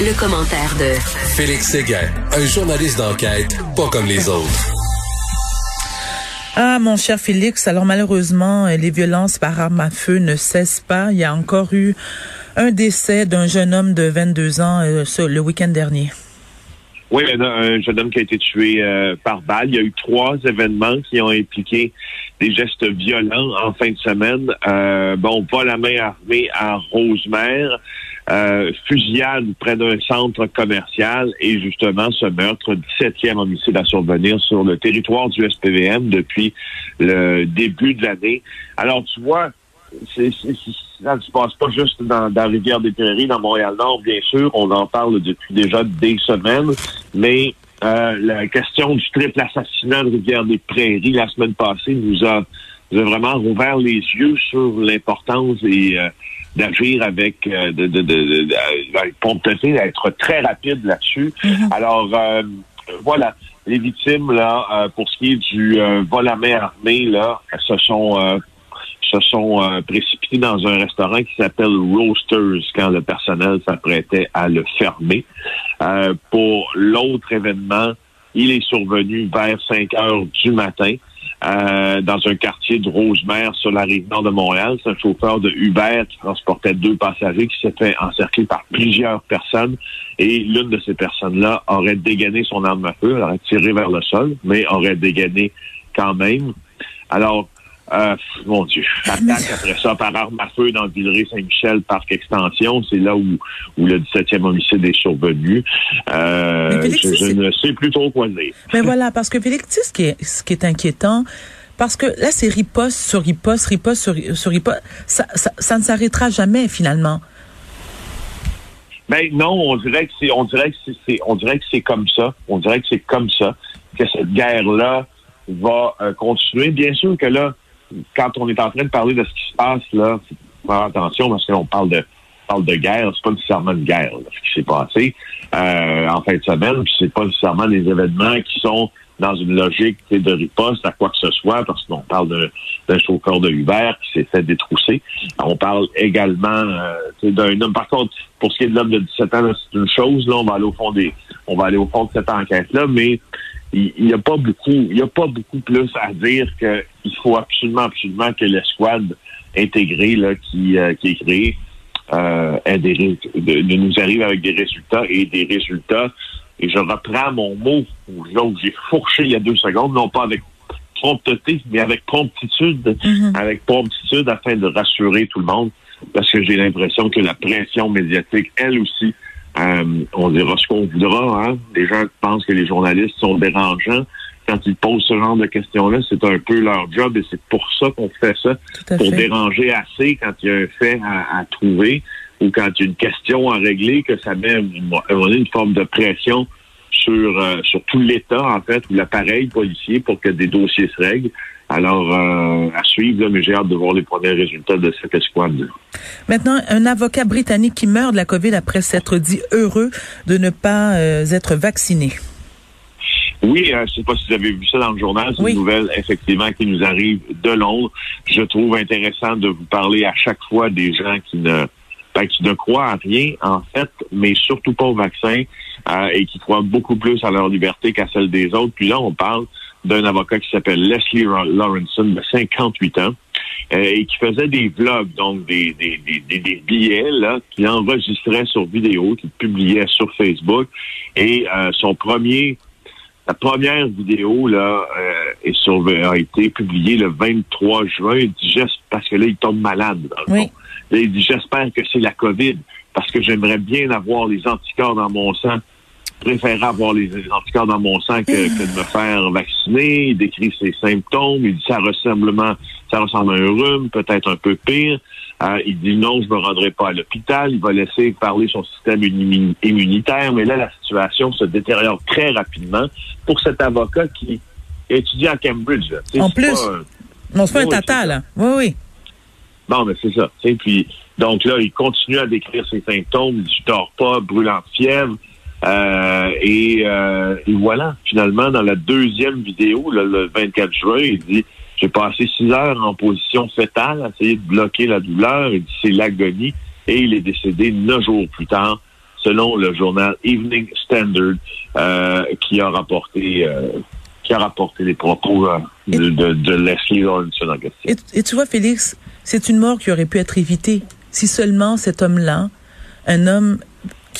Le, commentaire de Félix Séguin, un journaliste d'enquête pas comme les autres. Ah, mon cher Félix, alors malheureusement, les violences par arme à feu ne cessent pas. Il y a encore eu un décès d'un jeune homme de 22 ans euh, le week-end dernier. Oui, un jeune homme qui a été tué euh, par balle. Il y a eu trois événements qui ont impliqué des gestes violents en fin de semaine. Euh, bon, pas la main armée à Rosemère, euh, fusillade près d'un centre commercial et justement ce meurtre, 17e homicide à survenir sur le territoire du SPVM depuis le début de l'année. Alors, tu vois, c'est, ça ne se passe pas juste dans, dans Rivière-des-Prairies, dans Montréal-Nord, bien sûr. On en parle depuis déjà des semaines, mais euh, la question du triple assassinat de Rivière-des-Prairies la semaine passée nous a, nous a, vraiment rouvert les yeux sur l'importance et euh, d'agir avec euh, de, de, de, de, d'être très rapide là-dessus. Mm-hmm. Alors voilà, les victimes là, pour ce qui est du vol à main armée là, se sont se sont euh, précipités dans un restaurant qui s'appelle Roasters quand le personnel s'apprêtait à le fermer. Euh, pour l'autre événement, il est survenu vers 5 heures du matin. Euh, dans un quartier de Rosemère sur la rive nord de Montréal. C'est un chauffeur de Uber qui transportait deux passagers qui s'est fait encercler par plusieurs personnes et l'une de ces personnes-là aurait dégainé son arme à feu, elle aurait tiré vers le sol, mais aurait dégainé quand même. Alors, euh, mon Dieu. Attaque après ça par arme à feu dans Villeray-Saint-Michel, parc extension. C'est là où, où le 17e homicide est survenu. Euh, je, ne sais plus trop quoi dire. Mais voilà, parce que Félix, ce qui est, ce qui est inquiétant, parce que là, c'est riposte sur riposte, riposte sur, sur riposte. Ça, ça, ça ne s'arrêtera jamais, finalement. Ben non, on dirait que c'est, on dirait que c'est, on dirait que c'est comme ça. On dirait que c'est comme ça que cette guerre-là va euh, continuer. Bien sûr que là, quand on est en train de parler de ce qui se passe, là, faire attention parce qu'on parle de parle de guerre, c'est pas nécessairement une guerre, ce qui s'est passé euh, en fin de semaine, puis c'est pas nécessairement des événements qui sont dans une logique de riposte à quoi que ce soit, parce qu'on parle d'un chauffeur de Uber qui s'est fait détrousser. On parle également euh, d'un homme. Par contre, pour ce qui est de l'homme de 17 ans, c'est une chose. Là, on va aller au fond des, on va aller au fond de cette enquête-là, mais il n'y a pas beaucoup, il y a pas beaucoup plus à dire qu'il faut absolument, absolument que l'escouade intégrée là, qui, euh, qui est créée euh, des, de, nous arrive avec des résultats et des résultats. Et je reprends mon mot là où j'ai fourché il y a deux secondes, non pas avec prompteté, mais avec promptitude, mm-hmm. avec promptitude afin de rassurer tout le monde, parce que j'ai l'impression que la pression médiatique, elle aussi, euh, on dira ce qu'on voudra. Hein? Les gens pensent que les journalistes sont dérangeants. Quand ils posent ce genre de questions-là, c'est un peu leur job et c'est pour ça qu'on fait ça, pour déranger assez quand il y a un fait à, trouver ou quand il y a une question à régler, que ça met une, une forme de pression sur, euh, sur tout l'État, en fait, ou l'appareil policier pour que des dossiers se règlent. Alors, euh, à suivre, mais j'ai hâte de voir les premiers résultats de cette escouade. Maintenant, un avocat britannique qui meurt de la COVID après s'être dit heureux de ne pas euh, être vacciné. Oui, je ne sais pas si vous avez vu ça dans le journal, c'est une nouvelle effectivement qui nous arrive de Londres. Je trouve intéressant de vous parler à chaque fois des gens qui ne ben, qui ne croient à rien, en fait, mais surtout pas au vaccin, euh, et qui croient beaucoup plus à leur liberté qu'à celle des autres. Puis là, on parle d'un avocat qui s'appelle Leslie Lawrenson, de 58 ans, euh, et qui faisait des vlogs, donc des, des, des, des billets là, qu'il enregistrait sur vidéo, qu'il publiait sur Facebook. Et euh, son premier, sa première vidéo là euh, est sur, a été publiée le 23 juin. Il dit juste parce que là, il tombe malade. Dans le fond. Là, il dit j'espère que c'est la COVID parce que j'aimerais bien avoir les anticorps dans mon sang préférerais avoir les anticorps dans mon sang que, de me faire vacciner. Il décrit ses symptômes. Il dit ça ressemble, ça ressemble à un rhume, peut-être un peu pire. Euh, il dit non, je me rendrai pas à l'hôpital. Il va laisser parler son système immunitaire. Mais là, la situation se détériore très rapidement pour cet avocat qui étudie à Cambridge. En plus, non, c'est pas un tata, là. Oui, oui. Bon, mais c'est ça. Puis, donc là, il continue à décrire ses symptômes. Il dit, je dors pas, brûlant de fièvre. Euh, euh, et, voilà, finalement, dans la deuxième vidéo, le 24 juin, il dit j'ai passé six heures en position fétale, à essayer de bloquer la douleur. Il dit c'est l'agonie. et il est décédé neuf jours plus tard, selon le journal Evening Standard, euh, qui a rapporté qui a rapporté les propos de, de, Leslie Lawrence en question. Et, tu vois, Félix, c'est une mort qui aurait pu être évitée si seulement cet homme-là, un homme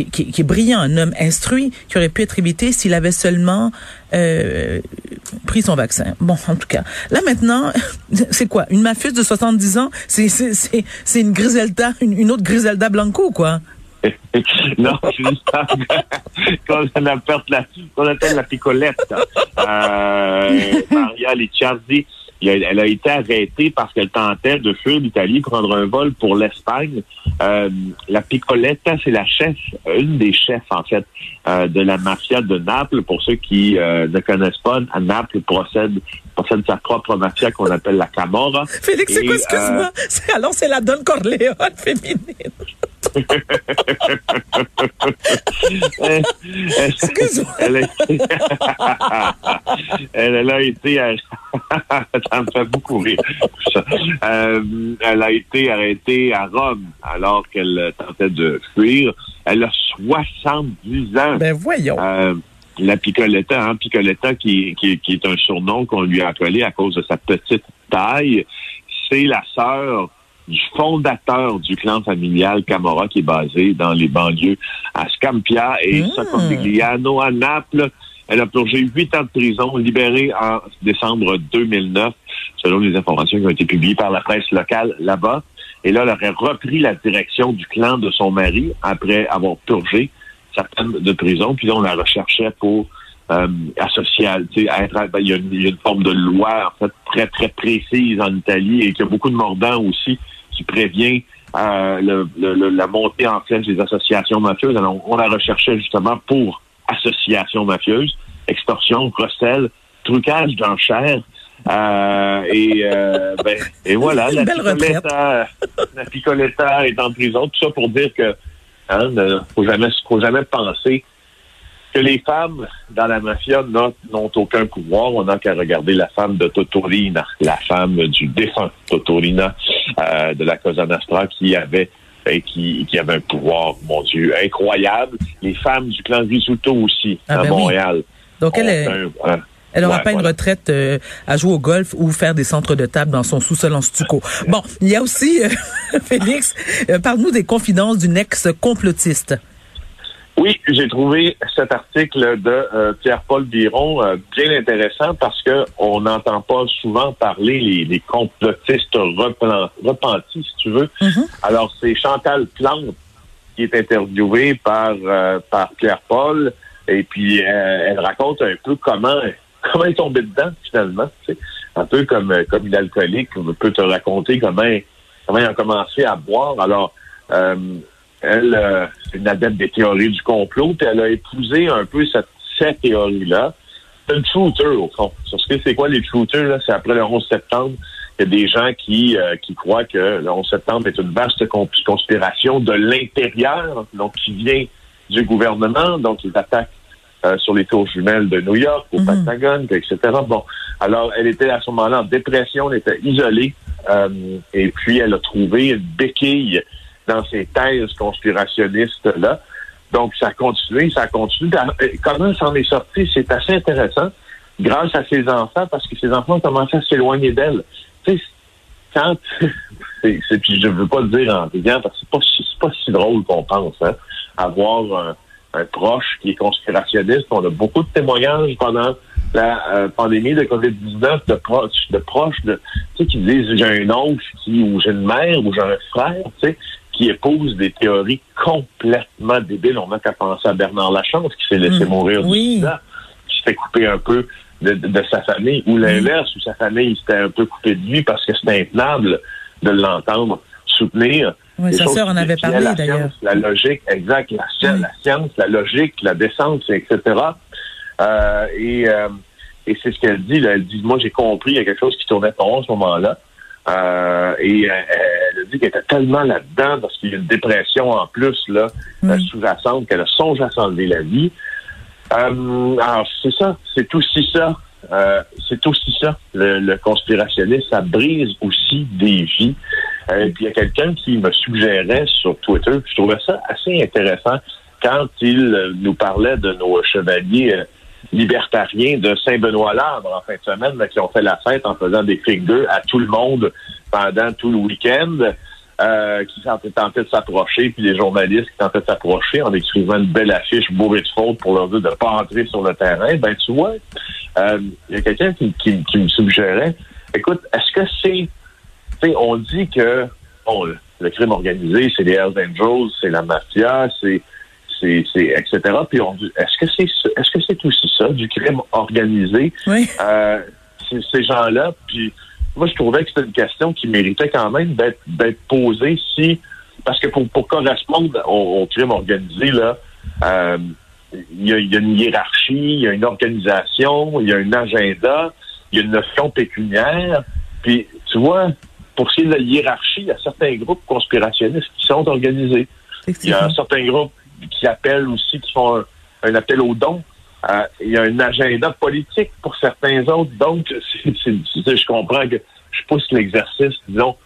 qui, est brillant, un homme instruit, qui aurait pu être évité s'il avait seulement euh, pris son vaccin. Bon, en tout cas. Là maintenant, c'est quoi? Une mafieuse de 70 ans? C'est, une Griselda, une, autre Griselda Blanco, quoi? non, c'est femme qu'on appelle la, qu'on appelle la picolette. Euh, Maria Licciardi elle a été arrêtée parce qu'elle tentait de fuir l'Italie, prendre un vol pour l'Espagne. Euh, la Piccoletta, c'est la chef, une des chefs en fait euh, de la mafia de Naples. Pour ceux qui euh, ne connaissent pas, Naples possède possède sa propre mafia qu'on appelle la Camorra. Félix, c'est quoi, excuse-moi? Alors c'est la Don Corleone féminine. Excuse-moi. Elle, elle, a été, ça me fait beaucoup rire. Euh, elle a été arrêtée à Rome alors qu'elle tentait de fuir. Elle a 70 ans. Ben voyons. Euh, la Picoletta, hein, Picoletta qui, qui, qui est un surnom qu'on lui a appelé à cause de sa petite taille. C'est la sœur du fondateur du clan familial Camorra qui est basé dans les banlieues à Scampia et mmh. à Naples. Elle a plongé huit ans de prison, libérée en décembre 2009, selon les informations qui ont été publiées par la presse locale là-bas. Et là, elle aurait repris la direction du clan de son mari après avoir purgé sa peine de prison. Puis là, on la recherchait pour euh, associer, être, ben, il, y a une, y a une forme de loi en fait très très précise en Italie et qui a beaucoup de mordants aussi qui prévient euh, le, la montée en flèche des associations mafieuses. Alors, on la recherchait justement pour association mafieuse, extorsion, recel, trucage d'enchères. Euh, et, euh, ben, et voilà, la picoletta, la picoletta est en prison. Tout ça pour dire que hein, ne faut jamais, faut jamais penser que les femmes dans la mafia n'ont aucun pouvoir. On n'a qu'à regarder la femme de Totorina, la femme du défunt Totorina euh, de la Cosa Nostra qui avait et qui, qui avait un pouvoir, mon Dieu, incroyable. Les femmes du clan Risuto aussi, ah, à ben Montréal. Donc elle est... elle n'aura pas une retraite euh, à jouer au golf ou faire des centres de table dans son sous-sol en stucco. Bon, il y a aussi, euh, Félix, parle-nous des confidences d'une ex-complotiste. Oui, j'ai trouvé cet article de euh, Pierre-Paul Biron euh, bien intéressant parce que on n'entend pas souvent parler les, les complotistes repentis, si tu veux. Mm-hmm. Alors, c'est Chantal Plante qui est interviewée par, euh, par Pierre-Paul et puis elle raconte un peu comment comment est tombée dedans finalement. Tu sais? Un peu comme comme une alcoolique, on peut te raconter comment comment il a commencé à boire. Alors, elle, euh, c'est une adepte des théories du complot, puis elle a épousé un peu cette, cette théorie-là. C'est une shooter, au fond. Sur ce que c'est quoi les shooters, là, c'est après le 11 septembre. Il y a des gens qui, euh, qui croient que le 11 septembre est une vaste conspiration de l'intérieur, donc qui vient du gouvernement, donc ils attaquent euh, sur les tours jumelles de New York, au. Pentagone, etc. Bon, alors elle était à ce moment-là en dépression, elle était isolée, et puis elle a trouvé une béquille dans ces thèses conspirationnistes-là. Donc, ça a continué, ça a continué. Euh, comment s'en est sorti? C'est assez intéressant grâce à ses enfants, parce que ses enfants ont commencé à s'éloigner d'elle. Tu sais, quand... c'est, puis je veux pas le dire en disant parce que c'est pas, c'est pas si drôle qu'on pense, hein, avoir un, proche qui est conspirationniste. On a beaucoup de témoignages pendant la euh, pandémie de COVID-19 de proches, de proches de, tu sais, qui disent j'ai un oncle qui, ou j'ai une mère ou j'ai un frère, tu sais, qui épouse des théories complètement débiles. On n'a qu'à penser à Bernard Lachance qui s'est laissé mm. mourir oui. du qui s'est coupé un peu de, sa famille, ou l'inverse, où sa famille s'était un peu coupée de lui parce que c'était intenable de l'entendre soutenir. Oui, sa sœur en avait parlé d'ailleurs. La logique, exact, la, la, science, la logique, la décence, etc. Euh, et euh, et c'est ce qu'elle dit. Là. Elle dit, moi j'ai compris, il y a quelque chose qui tournait pas en ce moment-là. Euh, et euh, elle a dit qu'elle était tellement là-dedans parce qu'il y a une dépression en plus là sous-jacente qu'elle a songé à s'enlever la vie. Euh, alors c'est ça, c'est aussi ça euh, c'est aussi ça, le, le conspirationniste, ça brise aussi des vies. Euh, puis il y a quelqu'un qui me suggérait sur Twitter, je trouvais ça assez intéressant quand il nous parlait de nos chevaliers euh, libertariens de Saint-Benoît-Larbre en fin de semaine, qui ont fait la fête en faisant des fingers à tout le monde pendant tout le week-end. Euh, qui tentaient de s'approcher, puis les journalistes qui tentaient de s'approcher en écrivant une belle affiche bourrée de fautes pour leur dire de ne pas entrer sur le terrain, ben tu vois, euh, il y a quelqu'un qui, qui, me suggérait, écoute, est-ce que c'est, on dit que bon, le, crime organisé, c'est les Hells Angels, c'est la mafia, c'est c'est, etc. Puis on dit, est-ce que c'est est-ce que c'est aussi ça, du crime organisé? Oui. Euh, ces gens-là, puis moi, je trouvais que c'était une question qui méritait quand même d'être, d'être posée si, parce que pour, pour correspondre au, crime organisé, là, euh, il y, a, y, a, une hiérarchie, il y a une organisation, il y a un agenda, il y a une notion pécuniaire. Puis, tu vois, pour ce qui est de la hiérarchie, il y a certains groupes conspirationnistes qui sont organisés. Il y a certains groupes qui appellent aussi, qui font un, un appel aux dons. Euh, il y a un agenda politique pour certains autres. Donc, je comprends que je pousse l'exercice, disons,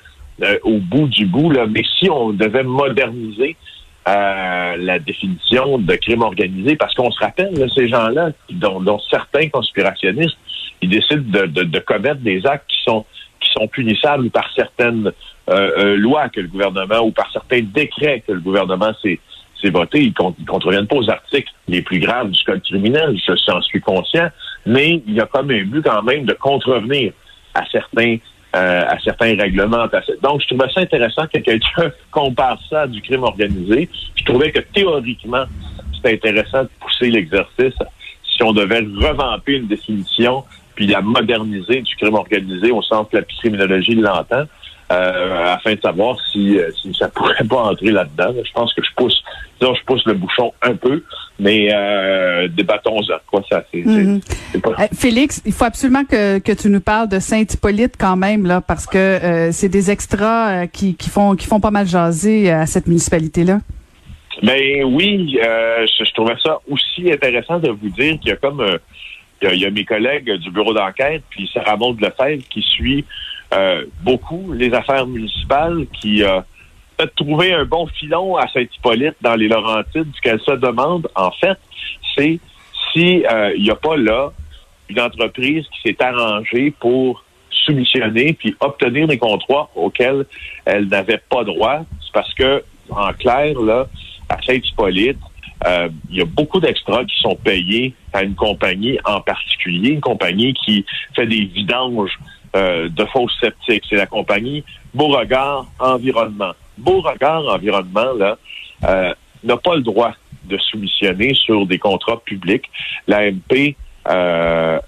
euh, au bout du bout, là, mais si on devait moderniser euh, la définition de crime organisé, parce qu'on se rappelle, ces gens-là, dont, certains conspirationnistes, ils décident de, de, de, commettre des actes qui sont qui sont punissables par certaines lois que le gouvernement ou par certains décrets que le gouvernement s'est c'est voté, ils ne contreviennent pas aux articles les plus graves du code criminel, je s'en suis conscient, mais il y a comme un but quand même de contrevenir à certains euh, à certains règlements. Donc, je trouvais ça intéressant que quelqu'un compare ça à du crime organisé. Je trouvais que théoriquement, c'était intéressant de pousser l'exercice si on devait revamper une définition puis la moderniser du crime organisé au sens que la criminologie l'entend. Euh, afin de savoir si, euh, si ça pourrait pas entrer là-dedans. Je pense que je pousse, disons, je pousse le bouchon un peu, mais euh, débattons-en. Quoi, ça, c'est, mhm. Félix, il faut absolument que, que tu nous parles de Saint-Hippolyte quand même, là, parce que c'est des extras qui, qui font qui font pas mal jaser à cette municipalité-là. Ben oui, je, je, trouvais ça aussi intéressant de vous dire qu'il y a comme il y a, il y a mes collègues du bureau d'enquête, puis Sarah Maud Lefebvre qui suit beaucoup les affaires municipales qui a euh, trouvé un bon filon à Saint-Hippolyte dans les Laurentides. Ce qu'elle se demande, en fait, c'est s'il euh, n'y a pas là une entreprise qui s'est arrangée pour soumissionner puis obtenir des contrats auxquels elle n'avait pas droit. C'est parce que, en clair, là, à Saint-Hippolyte, il y a beaucoup d'extras qui sont payés à une compagnie en particulier, une compagnie qui fait des vidanges euh, de fausses sceptiques. C'est la compagnie Beauregard Environnement. Beauregard Environnement, là, euh, n'a pas le droit de soumissionner sur des contrats publics. L'AMP euh,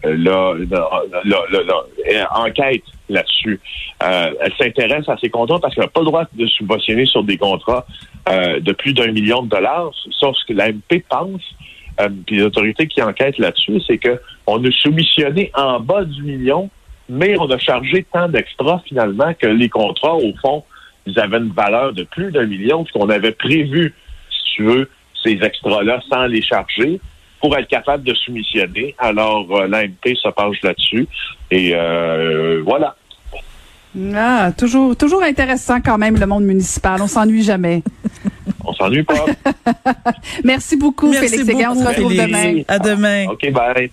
enquête là-dessus. Elle s'intéresse à ces contrats parce qu'elle n'a pas le droit de subventionner sur des contrats de plus d'un million de dollars. Sauf ce que l'AMP pense, puis les autorités qui enquêtent là-dessus, c'est que on a soumissionné en bas du million mais on a chargé tant d'extras finalement que les contrats, au fond, ils avaient une valeur de plus d'un million, puisqu'on avait prévu, si tu veux, ces extras-là sans les charger pour être capable de soumissionner. Alors, euh, l'AMP se penche là-dessus. Et euh, voilà. Ah, toujours, toujours intéressant quand même le monde municipal. On s'ennuie jamais. On s'ennuie pas. Merci beaucoup, Félix On se retrouve demain. À demain. OK, bye.